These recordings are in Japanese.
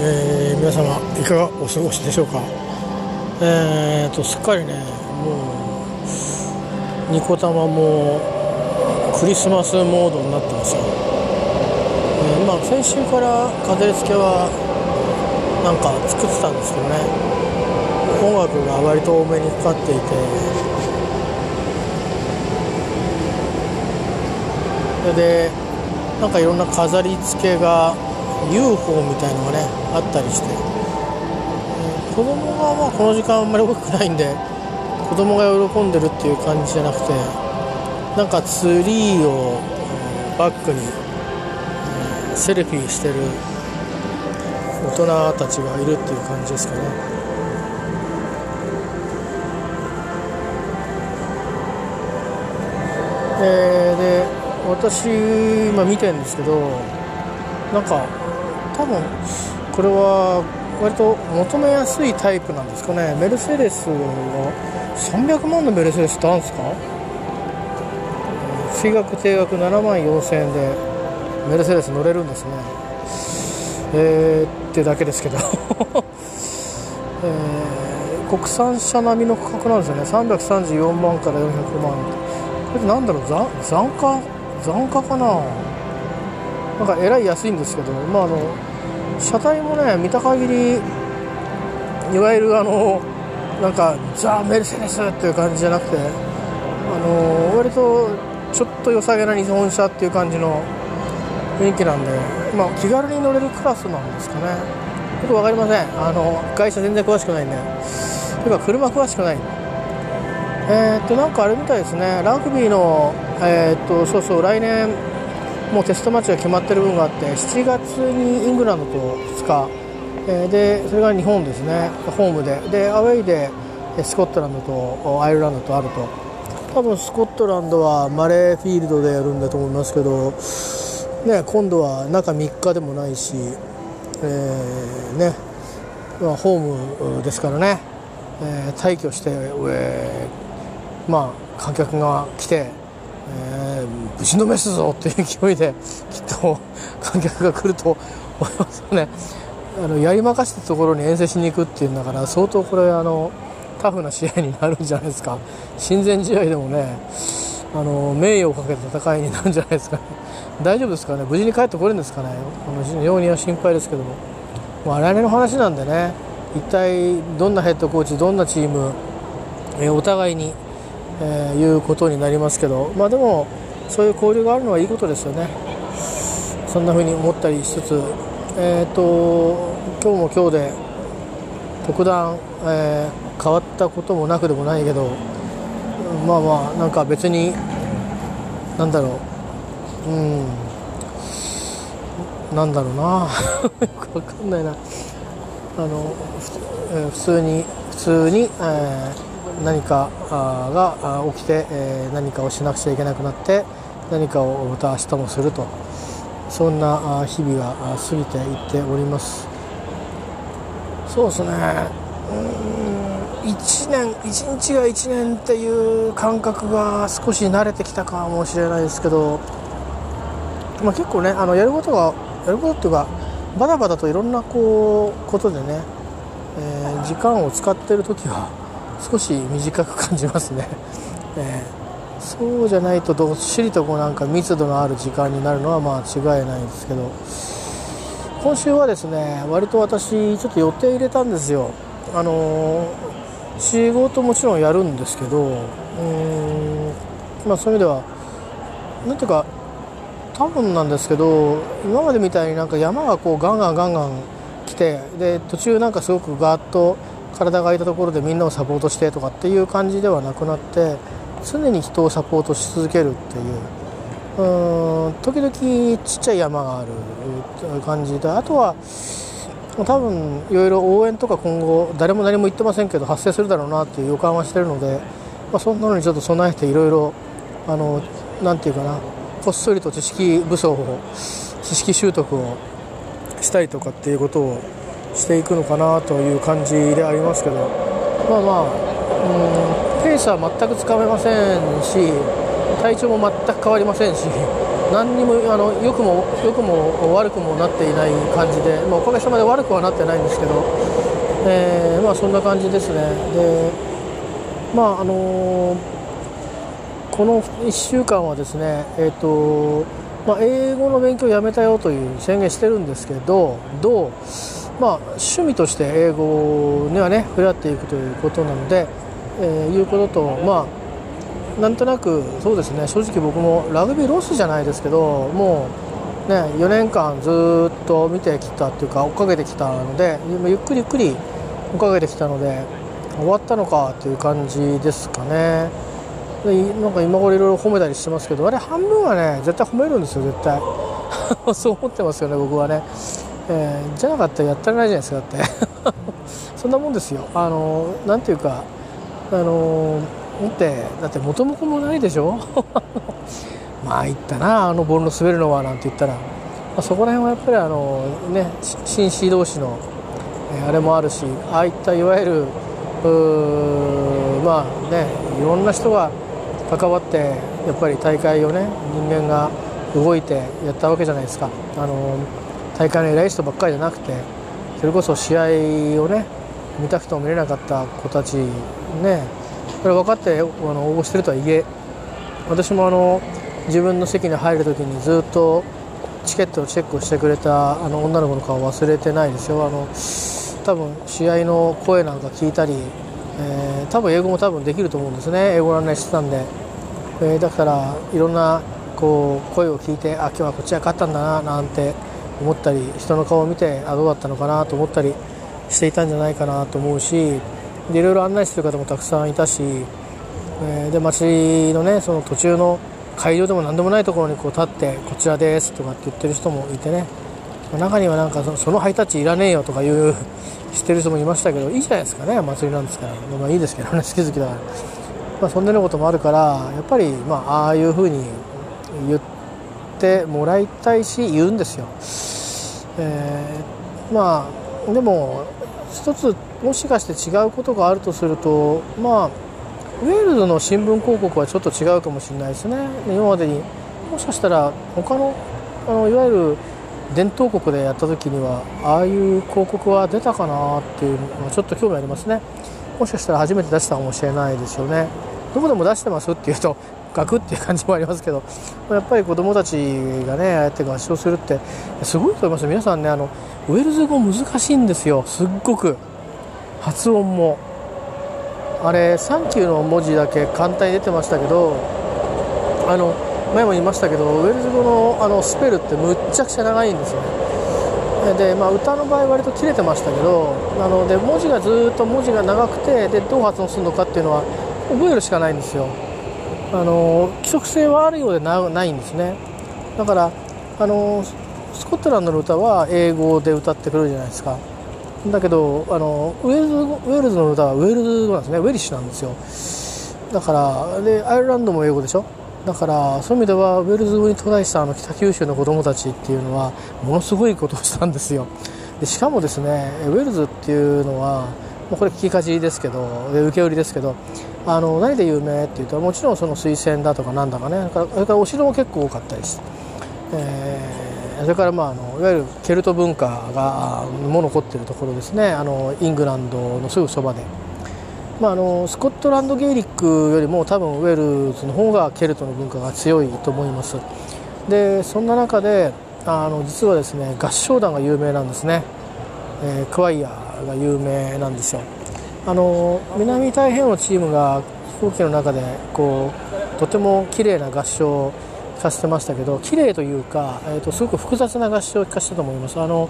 えー皆様いかがお過ごしでしょうか？えー、とすっかりねもうニコ玉もクリスマスモードになってますよ、えーまあ先週から飾り付けはなんか作ってたんですけどね。音楽が割と多めにかかっていて。それでなんかいろんな飾り付けが UFO みたいのがねあったりして、えー子供がまあこの時間あんまり大きくないんで子供が喜んでるっていう感じじゃなくてなんかツリーをバックにえーセルフィーしてる大人たちがいるっていう感じですかね。えーで私今見てるんですけどなんか多分これは割と求めやすいタイプなんですかね。メルセデスは300万のメルセデスってあるんですか？水額定額7万4000円でメルセデス乗れるんですね。えー、ってだけですけど、えー国産車並みの価格なんですよね。334万から400万。これなんだろう？残残価？残価かな？なんかえらい安いんですけど。まああの車体もね見た限りいわゆるあのなんかザ・メルセデスっていう感じじゃなくてあの割とちょっと良さげな日本車っていう感じの雰囲気なんで、まあ、気軽に乗れるクラスなんですかね。よく分かりません。あの会社全然詳しくないんで。というか車詳しくない。えー、っとなんかあれみたいですね。ラグビーのえー、っとそうそう来年もうテストマッチが決まってる部分があって7月にイングランドと2日、えーでそれが日本ですね。ホームで。でアウェイでスコットランドとアイルランドとあると多分スコットランドはマレーフィールドでやるんだと思いますけど、ね、今度は中3日でもないし、えーね。まあ、ホームですからね、えー退去して、えーまあ、観客が来て、えーぶちのめすぞっていう勢いできっと観客が来ると思いますよね。あのやりまかしたところに遠征しに行くっていうんだから相当これあのタフな試合になるんじゃないですか。親善試合でもねあの名誉をかけた戦いになるんじゃないですかね。大丈夫ですかね。無事に帰ってこれるんですかね。あの非常には心配ですけども。もう来年の話なんでね一体どんなヘッドコーチどんなチーム、えーお互いに、えーいうことになりますけどまあでもそういう交流があるのはいいことですよね。そんな風に思ったりしつつえっ、と今日も今日で特段、えー変わったこともなくでもないけどまあまあなんか別になんだろう。うん。なんだろうな。よ くわかんないな。あの、えー普通に普通に、えー何かが起きて、え何かをしなくちゃいけなくなって何かをまた明日もすると。そんな日々が過ぎていっております。そうですね。うん1年1日が1年っていう感覚が少し慣れてきたかもしれないですけど、まあ、結構ねあのやることがやることっていうかバタバタといろんなこうことでね、えー時間を使ってる時は少し短く感じますね、えーそうじゃないとどっしりとこうなんか密度のある時間になるのはまあ違いないんですけど。今週はですね割と私ちょっと予定入れたんですよ。あのー仕事もちろんやるんですけどうんまあそういう意味ではなんていうか多分なんですけど今までみたいになんか山がこうガンガンガンガン来てで途中なんかすごくガーッと体が空いたところでみんなをサポートしてとかっていう感じではなくなって常に人をサポートし続けるっていう。うん時々ちっちゃい山がある感じであとは多分いろいろ応援とか今後誰も何も言ってませんけど発生するだろうなっていう予感はしてるので、まあ、そんなのにちょっと備えていろいろあのなんていうかなこっそりと知識武装を知識習得をしたりとかっていうことをしていくのかなという感じでありますけどまあまあうんペースは全くつかめませんし体調も全く変わりませんし 何にもあの良くも良くも悪くもなっていない感じで、まあ、おかげさまで悪くはなってないんですけど、えー、まあ、そんな感じですね。でまああのこの1週間はですね、えーとまあ、英語の勉強をやめたよという宣言してるんですけどどう、まあ、趣味として英語にはね触れ合っていくということなので、えー、いうこととまあなんとなくそうですね正直僕もラグビーロスじゃないですけどもうね4年間ずっと見てきたっていうか追っかけてきたのでゆっくりゆっくり追っかけてきたので終わったのかっていう感じですかね。でなんか今頃いろいろ褒めたりしてますけどあれ半分はね絶対褒めるんですよ絶対。そう思ってますよね僕はね、えー、じゃなかったらやったらないじゃないですかだって。そんなもんですよ。あのなんていうかあのってだって元も子もないでしょ？まあ言ったなあのボールの滑るのはなんて言ったら、まあ、そこら辺はやっぱりあのね紳士同士の、えあれもあるしああいったいわゆるまあねいろんな人が関わってやっぱり大会をね人間が動いてやったわけじゃないですか。あの大会の偉い人ばっかりじゃなくてそれこそ試合をね見たくても見れなかった子たちねこれ分かってあの応募してるとはいえ私もあの自分の席に入る時にずっとチケットをチェックしてくれたあの女の子の顔忘れてないですよ。あの多分試合の声なんか聞いたり、えー、多分英語も多分できると思うんですね。英語の案内してたんで、えー、だからいろんなこう声を聞いてあ今日はこっちが勝ったんだななんて思ったり人の顔を見てあどうだったのかなと思ったりしていたんじゃないかなと思うしでいろいろ案内してる方もたくさんいたし、えー、で街のねその途中の会場でも何でもないところにこう立ってこちらですとかって言ってる人もいてね。中にはなんかそのハイタッチいらねえよとかいう知ってる人もいましたけどいいじゃないですかね祭りなんですから。まあいいですけどね好き好きだから、まあ、そんなようなこともあるからやっぱりまあああいうふうに言っててもらいたいし言うんですよ、えー、まあでも一つもしかして違うことがあるとするとまあウェールズの新聞広告はちょっと違うかもしれないですね。今までにもしかしたら他のあのいわゆる伝統国でやった時にはああいう広告は出たかなっていうのはちょっと興味ありますね。もしかしたら初めて出したかもしれないですよね。どこでも出してますっていうとガクっていう感じもありますけどやっぱり子どもたちがねああやって合唱するってすごいと思います皆さんねあのウェールズ語難しいんですよ。すっごく。発音も。あれ「サンキュー」の文字だけ簡単に出てましたけどあの前も言いましたけどウェールズ語のあのスペルってむっちゃくちゃ長いんですよね。で、まあ、歌の場合割と切れてましたけどなので文字がずっと文字が長くてでどう発音するのかっていうのは覚えるしかないんですよ。あの規則性はあるようでないんですね。だからあのスコットランドの歌は英語で歌ってくるじゃないですか。だけどあのウェールズウェールズの歌はウェールズ語なんですね。 Welsh なんですよ。だからでアイルランドも英語でしょ。だからそういう意味ではウェールズ語にトライしたあの北九州の子供たちっていうのはものすごいことをしたんですよ。でしかもですねウェールズっていうのはこれ聞きかじですけどで受け売りですけどあの何で有名っていうともちろんその水仙だとかなんだかねそれからお城も結構多かったです、えーそれからまああのいわゆるケルト文化がも残っているところですね。あのイングランドのすぐそばで、まあ、あのスコットランドゲイリックよりも多分ウェールズの方がケルトの文化が強いと思います。でそんな中であの実はですね合唱団が有名なんですね、えー、クワイアが有名なんですよ。あの南太平洋のチームが飛行機の中でこうとても綺麗な合唱聞かせてましたけど綺麗というか、えーと、すごく複雑な合唱を聞かせたと思います。あの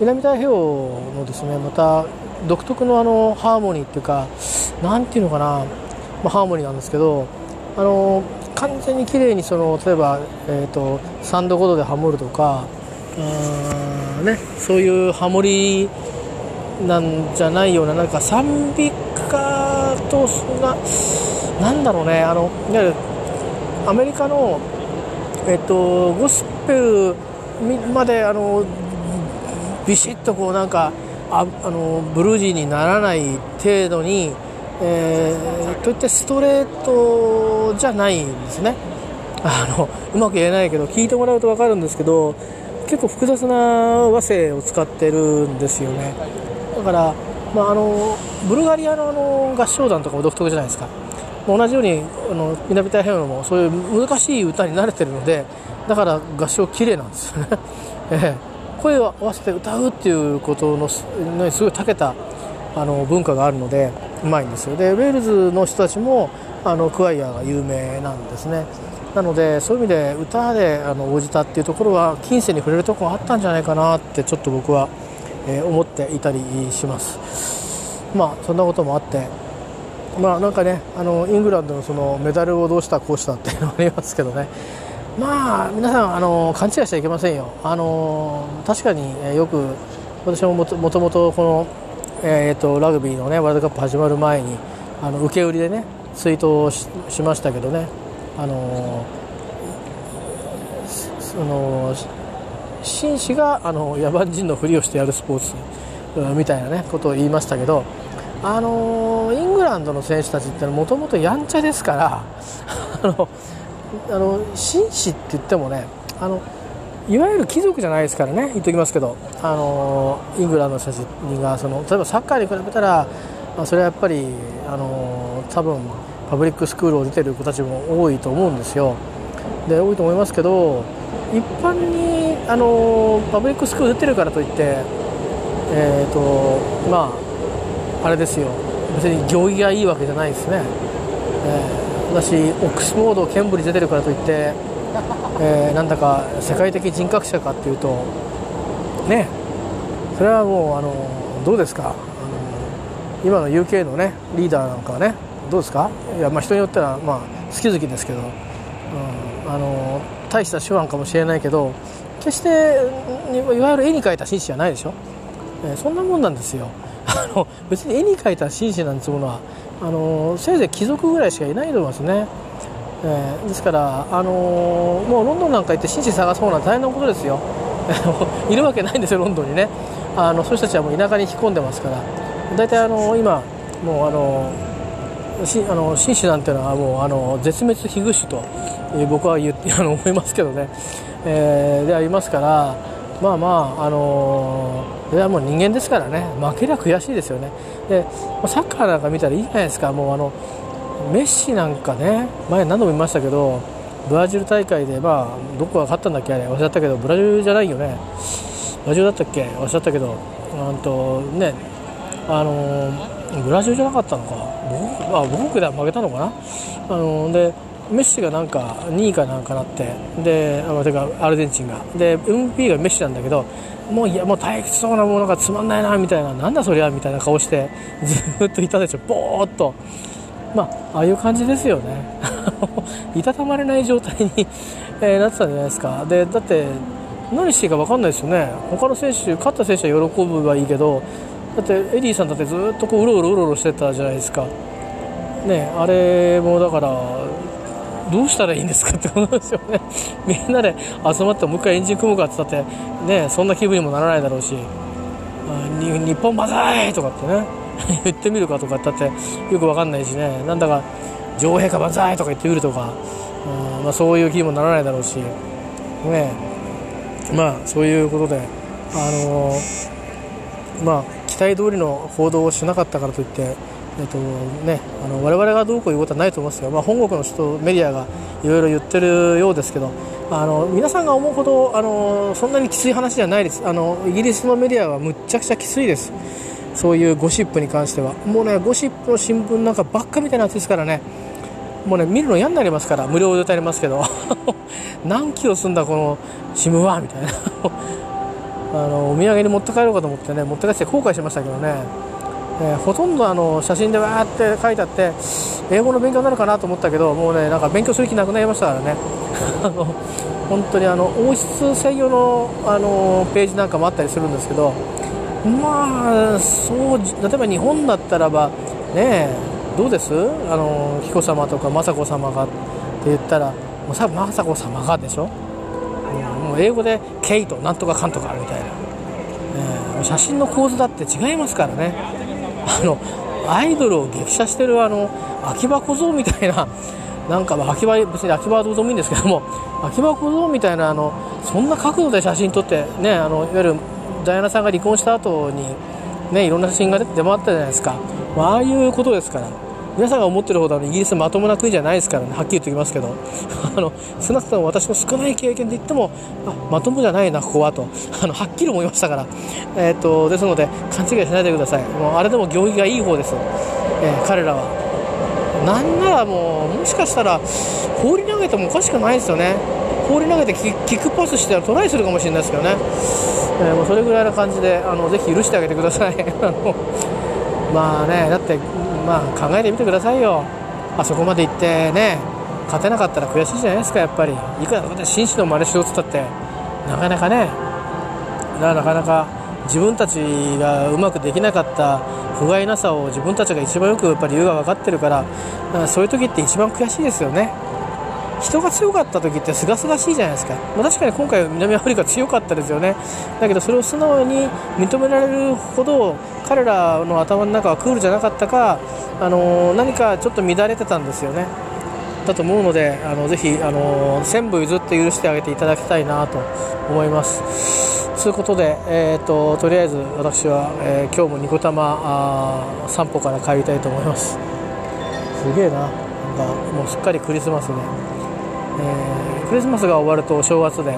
南太平洋のですねまた独特のあのハーモニーっていうか何ていうのかな、まあ、ハーモニーなんですけどあの完全に綺麗にその例えば、えーと、3度5度でハモるとかうん、ね、そういうハモリなんじゃないようななんか賛美歌とななんだろうね。あのいわゆるアメリカのえっと、ゴスペルまであのビシッとこうなんかああのブルージーにならない程度に、えー、といってストレートじゃないんですね。あのうまく言えないけど聞いてもらうと分かるんですけど結構複雑な和声を使ってるんですよね。から、まあ、あのブルガリアのあの合唱団とかも独特じゃないですか。同じようにあの南太平洋もそういう難しい歌に慣れてるのでだから合唱綺麗なんですよね、声を合わせて歌うっていうことのすごい長けたあの文化があるのでうまいんですよ。でウェールズの人たちもあのクワイアが有名なんですね。なのでそういう意味で歌であの応じたっていうところは近世に触れるところがあったんじゃないかなってちょっと僕は、えー、思っていたりします。まあそんなこともあってまあなんかねあのイングランドのそのメダルをどうしたこうしたっていうのがありますけどね。まあ皆さんあの勘違いしちゃいけませんよ。あの確かに、え、よく私ももともとこの、えーと、ラグビーの、ね、ワールドカップ始まる前にあの受け売りでねツイートをしましたけどね。あのその紳士があの野蛮人のふりをしてやるスポーツみたいな、ね、ことを言いましたけどあのイングランドの選手たちってもともとやんちゃですから あのあの紳士って言ってもねあのいわゆる貴族じゃないですからね言っておきますけどあのイングランドの人たちがその例えばサッカーに比べたら、まあ、それはやっぱりあの多分パブリックスクールを出てる子たちも多いと思うんですよ。で多いと思いますけど一般にあのパブリックスクール出てるからといってえっ、ー、とまああれですよ。別に行儀がいいわけじゃないですね、えー、私オックスフォードケンブリ出てるからといって、えー、なんだか世界的人格者かっていうとね。それはもうあのどうですか？今の UK のねリーダーなんかはねどうですか？いや、まあ、人によっては、まあ、好き好きですけど、うん、あの大した手腕かもしれないけど決していわゆる絵に描いた紳士じゃないでしょ、えー、そんなもんなんですよ。あの別に絵に描いた紳士なんてものはあのせいぜい貴族ぐらいしかいないと思いますね、えー、ですから、あのもうロンドンなんか行って紳士探そうな大変なことですよ。いるわけないんですよロンドンにね。あのそういう人たちはもう田舎に引き込んでますから。大体あの今もうあのあの紳士なんていうのはもうあの絶滅危惧種と、えー、僕は言って あの思いますけどね、えー、でありますからまあまああのー、それはもう人間ですからね。負けりゃ悔しいですよね。でサッカーなんか見たらいいじゃないですか。もうあのメッシなんかね前何度も言いましたけどブラジル大会でまあどこが勝ったんだっけあれ忘れちゃったけどブラジルじゃないよね。ブラジルだったっけ忘れちゃったけどうんとねあのブラジルじゃなかったのか僕あ僕で負けたのかな？あのでメッシがなんか2位かなんかなってであてかアルゼンチンが。で MVP がメッシなんだけどもういやもう退屈そうなものがつまんないなみたいな。なんだそりゃみたいな顔してずっといたでしょ。ぼーっと。まあああいう感じですよね。いたたまれない状態にえー、なってたんじゃないですか。でだって何していいか分かんないですよね。他の選手勝った選手は喜ぶはいいけどだってエディさんだってずっとこううろうろうろうろしてたじゃないですか。ねあれもだからどうしたらいいんですかってことですよね。みんなで集まってもう一回エンジン組むかって言ったってねそんな気分にもならないだろうし。日本万歳とかってね。言ってみるかとかだってよく分かんないしね。なんだか女王陛下万歳とか言ってみるとか、うんまあ、そういう気にもならないだろうし。ねまあそういうことであのー、まあ期待通りの報道をしなかったからといって、えっとね、あの我々がどうこういうことはないと思いますよ、まあ、本国の人メディアがいろいろ言ってるようですけどあの皆さんが思うほどあのそんなにきつい話じゃないです。あのイギリスのメディアはむっちゃくちゃきついです。そういうゴシップに関しては。もうねゴシップの新聞なんかばっかみたいなやつですからね。もうね見るの嫌になりますから。無料で歌いますけど。何キロ済んだこの新聞は？みたいな。のお土産に持って帰ろうかと思ってね持って帰って後悔しましたけどね、えー、ほとんどあの写真でわーって書いてあって英語の勉強になるかなと思ったけどもうねなんか勉強する気なくなりましたからね。あの本当にあの王室専用のあのページなんかもあったりするんですけどまあそう例えば日本だったらばねどうです？あの紀子さまとか雅子さまがって言ったら雅子さまがでしょ？英語で「ケイトなんとかかんとか」みたいな、えー、写真の構図だって違いますからね。あのアイドルを激写してるあの秋葉小僧みたいななんかま秋葉別に秋葉はどうでもいいんですけども秋葉小僧みたいなあのそんな角度で写真撮ってねあのいわゆるダイアナさんが離婚した後にねいろんな写真が出回ったじゃないですか、ま、ああいうことですから。皆さんが思ってるほどイギリスまともな国じゃないですからね。はっきり言っておきますけど。あの少なくとも私の少ない経験で言ってもあまともじゃないなここはと。あのはっきり思いましたから、えー、っとですので勘違いしないでください。もうあれでも行儀がいい方です、えー、彼らは。なんならもうもしかしたら放り投げてもおかしくないですよね。放り投げてキックパスしてトライするかもしれないですけどね、えー、もうそれぐらいな感じであのぜひ許してあげてください。あのまあねだってまあ考えてみてくださいよ。あそこまで行ってね勝てなかったら悔しいじゃないですかやっぱり。いくら紳士の真似しようっつったって。なかなかねなかなか自分たちがうまくできなかった不甲斐なさを自分たちが一番よくやっぱり理由が分かってるからそういう時って一番悔しいですよね。人が強かった時ってすがすがしいじゃないですか、まあ、確かに今回南アフリカ強かったですよね。だけどそれを素直に認められるほど彼らの頭の中はクールじゃなかったか、あの、何かちょっと乱れてたんですよね。だと思うのであのぜひ、あのー、全部譲って許してあげていただきたいなと思います。ということで、えーと、とりあえず私は、えー、今日もニコタマあ散歩から帰りたいと思います。すげえな。なんかもうすっかりクリスマスで。えー、クリスマスが終わるとお正月で。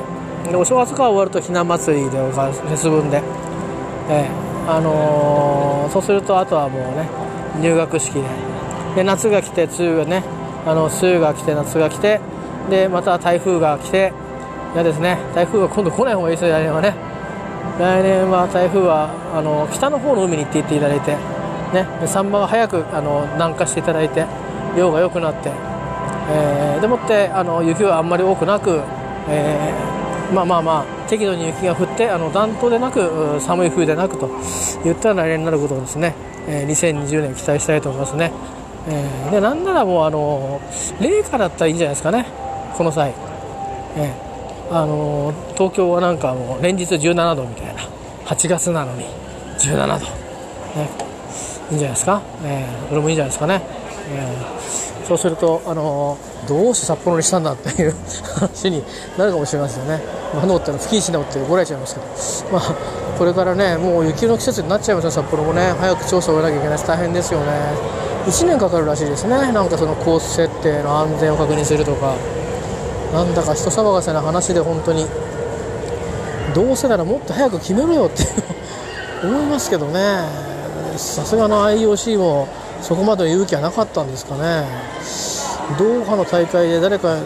でお正月が終わるとひな祭りでフェス分で、えー、あのー、そうするとあとはもうね入学式で。で夏が来て梅雨がねあの梅雨が来て夏が来てでまた台風が来て嫌ですね。台風が今度来ない方がいいですよ来年はね。来年は台風はあの北の方の海に行っていっていただいてね。サンマが早くあの南下していただいて量が良くなってえー、でもってあの雪はあんまり多くなく、えー、まあまあまあ適度に雪が降ってあの暖冬でなく寒い冬でなくといった来年になることをですね、えー、2020年期待したいと思いますね、えー、でなんならもうあの冷夏だったらいいんじゃないですかね。この際、えー、あの東京はなんかもう連日17度みたいな。8月なのに17度、ね、いいんじゃないですか、えー、これもいいんじゃないですかね、えーそうすると、あのどうして札幌にしたんだっていう 話になるかもしれませんよね、まあ、脳ってのは不謹慎なことって怒られちゃいますけど、まあ、これからねもう雪の季節になっちゃいますよ札幌もね。早く調査を終えなきゃいけないし大変ですよね。1年かかるらしいですね。なんかそのコース設定の安全を確認するとか。なんだか人騒がせな話で本当に。どうせならもっと早く決めろよって思いますけどね。さすがの IOC もそこまで勇気はなかったんですかね。ドーハの大会で誰か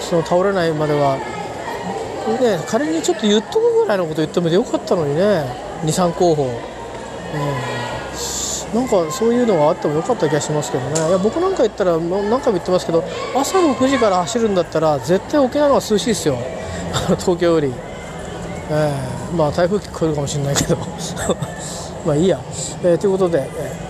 その倒れないまでは、ね、仮にちょっと言っとくぐらいのこと言ってもよかったのにね。23候補、うん、なんかそういうのがあってもよかった気がしますけどね。いや僕なんか言ったら何回も言ってますけど朝の9時から走るんだったら絶対沖縄の方が涼しいですよ。東京より、えー、まあ台風来るかもしれないけど。まあいいや、えー、ということで、えー